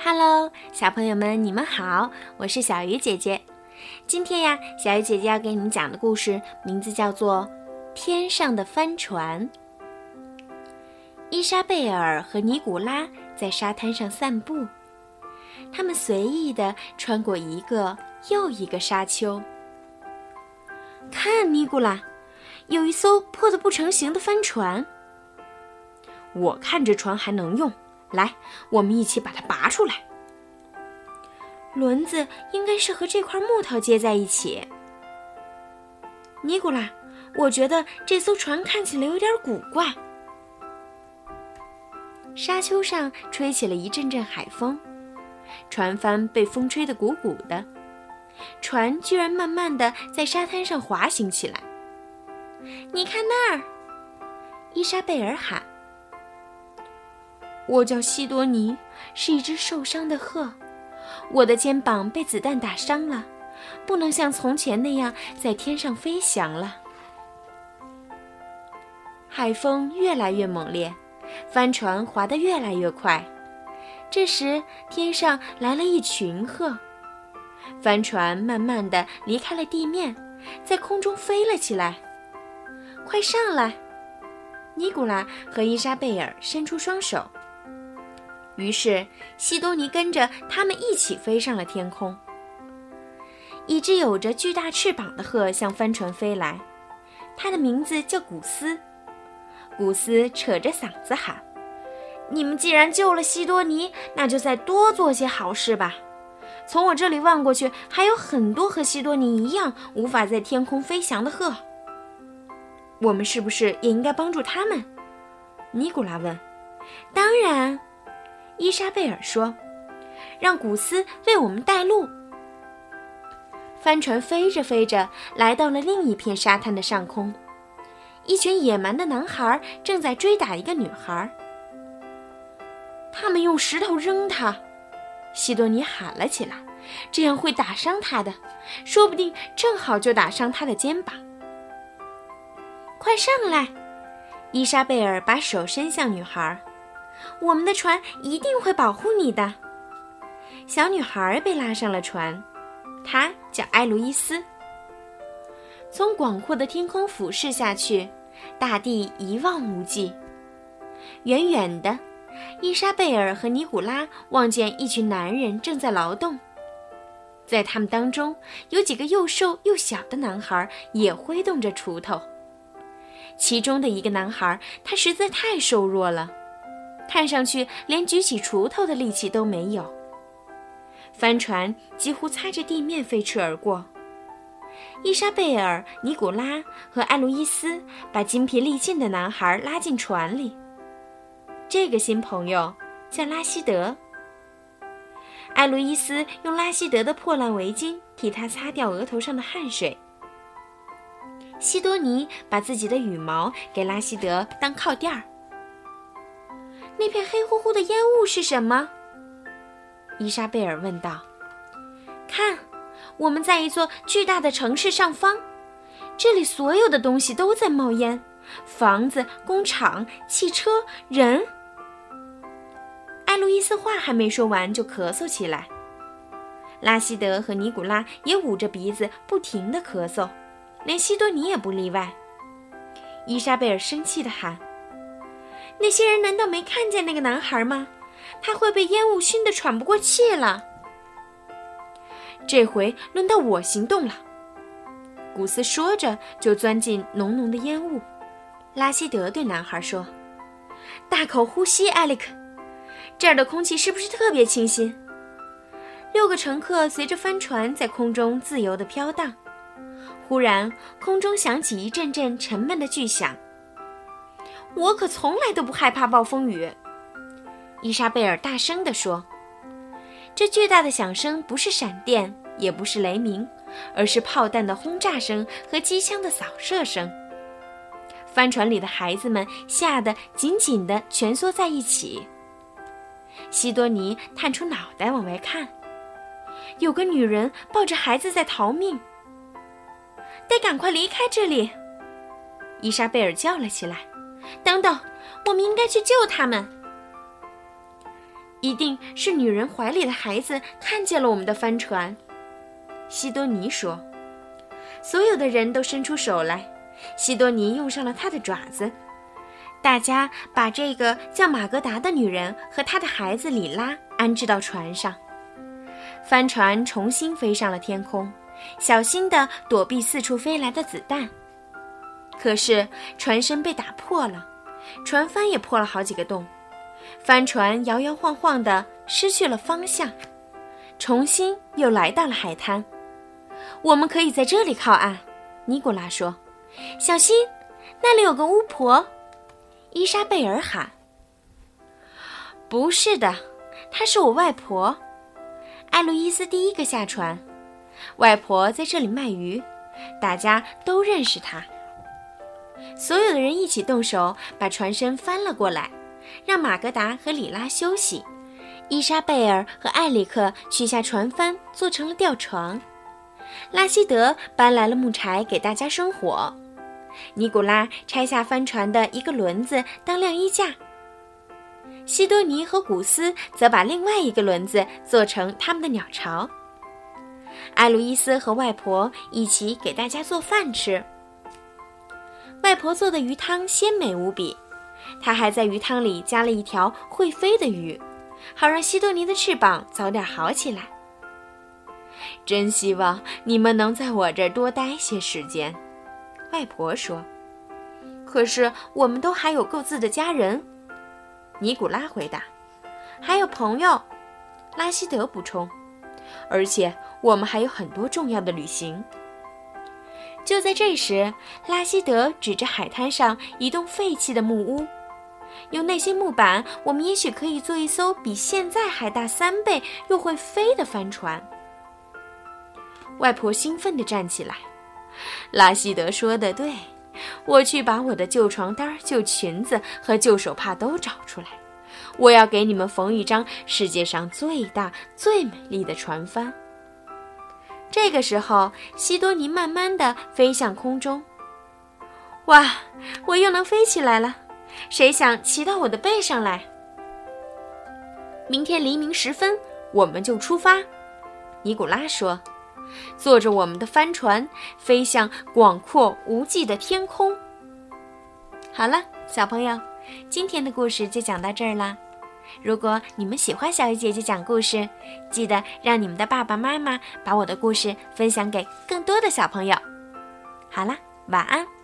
Hello，小朋友们，你们好，我是小鱼姐姐。今天呀，小鱼姐姐要给你们讲的故事名字叫做《天上的帆船》。伊莎贝尔和尼古拉在沙滩上散步，他们随意地穿过一个又一个沙丘。看，尼古拉，有一艘破得不成形的帆船。我看这船还能用。来，我们一起把它拔出来。轮子应该是和这块木头接在一起。尼古拉，我觉得这艘船看起来有点古怪。沙丘上吹起了一阵阵海风，船帆被风吹得鼓鼓的，船居然慢慢的在沙滩上滑行起来。你看那儿，伊莎贝尔喊。我叫西多尼，是一只受伤的鹤。我的肩膀被子弹打伤了，不能像从前那样在天上飞翔了。海风越来越猛烈，帆船划得越来越快。这时，天上来了一群鹤，帆船慢慢的离开了地面，在空中飞了起来。快上来！尼古拉和伊莎贝尔伸出双手。于是，西多尼跟着他们一起飞上了天空。一只有着巨大翅膀的鹤向帆船飞来，它的名字叫古斯。古斯扯着嗓子喊：“你们既然救了西多尼，那就再多做些好事吧！从我这里望过去，还有很多和西多尼一样无法在天空飞翔的鹤。我们是不是也应该帮助他们？”尼古拉问。“当然。”伊莎贝尔说：“让古斯为我们带路。”帆船飞着飞着，来到了另一片沙滩的上空。一群野蛮的男孩正在追打一个女孩。他们用石头扔她，西多尼喊了起来：“这样会打伤她的，说不定正好就打伤她的肩膀。”快上来！伊莎贝尔把手伸向女孩。我们的船一定会保护你的。小女孩被拉上了船，她叫埃卢伊斯。从广阔的天空俯视下去，大地一望无际。远远的，伊莎贝尔和尼古拉望见一群男人正在劳动，在他们当中有几个又瘦又小的男孩也挥动着锄头。其中的一个男孩，他实在太瘦弱了。看上去连举起锄头的力气都没有。帆船几乎擦着地面飞驰而过。伊莎贝尔、尼古拉和艾路伊斯把筋疲力尽的男孩拉进船里。这个新朋友叫拉希德。艾路伊斯用拉希德的破烂围巾替他擦掉额头上的汗水。西多尼把自己的羽毛给拉希德当靠垫儿。那片黑乎乎的烟雾是什么？伊莎贝尔问道。“看，我们在一座巨大的城市上方，这里所有的东西都在冒烟，房子、工厂、汽车、人。”艾路伊斯话还没说完，就咳嗽起来。拉希德和尼古拉也捂着鼻子，不停地咳嗽，连西多尼也不例外。伊莎贝尔生气地喊。那些人难道没看见那个男孩吗？他会被烟雾熏得喘不过气了。这回轮到我行动了。古斯说着，就钻进浓浓的烟雾。拉希德对男孩说：“大口呼吸，艾利克，这儿的空气是不是特别清新？”六个乘客随着帆船在空中自由地飘荡。忽然，空中响起一阵阵沉闷的巨响。我可从来都不害怕暴风雨，伊莎贝尔大声地说：“这巨大的响声不是闪电，也不是雷鸣，而是炮弹的轰炸声和机枪的扫射声。”帆船里的孩子们吓得紧紧地蜷缩在一起。西多尼探出脑袋往外看，有个女人抱着孩子在逃命。得赶快离开这里！伊莎贝尔叫了起来。等等，我们应该去救他们。一定是女人怀里的孩子看见了我们的帆船。”西多尼说。所有的人都伸出手来，西多尼用上了他的爪子。大家把这个叫马格达的女人和她的孩子里拉安置到船上，帆船重新飞上了天空，小心地躲避四处飞来的子弹。可是船身被打破了，船帆也破了好几个洞，帆船摇摇晃晃的失去了方向，重新又来到了海滩。我们可以在这里靠岸，尼古拉说：“小心，那里有个巫婆。”伊莎贝尔喊：“不是的，她是我外婆。”艾路伊斯第一个下船。外婆在这里卖鱼，大家都认识她。所有的人一起动手，把船身翻了过来，让马格达和里拉休息。伊莎贝尔和艾里克取下船帆，做成了吊床。拉希德搬来了木柴给大家生火。尼古拉拆下帆船的一个轮子当晾衣架，西多尼和古斯则把另外一个轮子做成他们的鸟巢。艾路伊斯和外婆一起给大家做饭吃。外婆做的鱼汤鲜美无比，她还在鱼汤里加了一条会飞的鱼，好让西多尼的翅膀早点好起来。真希望你们能在我这儿多待些时间。外婆说：“可是我们都还有各自的家人。”尼古拉回答：“还有朋友。”拉希德补充：“而且我们还有很多重要的旅行。”就在这时，拉希德指着海滩上一栋废弃的木屋：“用那些木板，我们也许可以做一艘比现在还大三倍又会飞的帆船。”外婆兴奋地站起来。拉希德说的对，我去把我的旧床单、旧裙子和旧手帕都找出来。我要给你们缝一张世界上最大、最美丽的船帆。这个时候，西多尼慢慢地飞向空中。哇，我又能飞起来了！谁想骑到我的背上来？明天黎明时分，我们就出发。尼古拉说。坐着我们的帆船，飞向广阔无际的天空。好了，小朋友，今天的故事就讲到这儿啦。如果你们喜欢小鱼姐姐讲故事，记得让你们的爸爸妈妈把我的故事分享给更多的小朋友。好啦，晚安。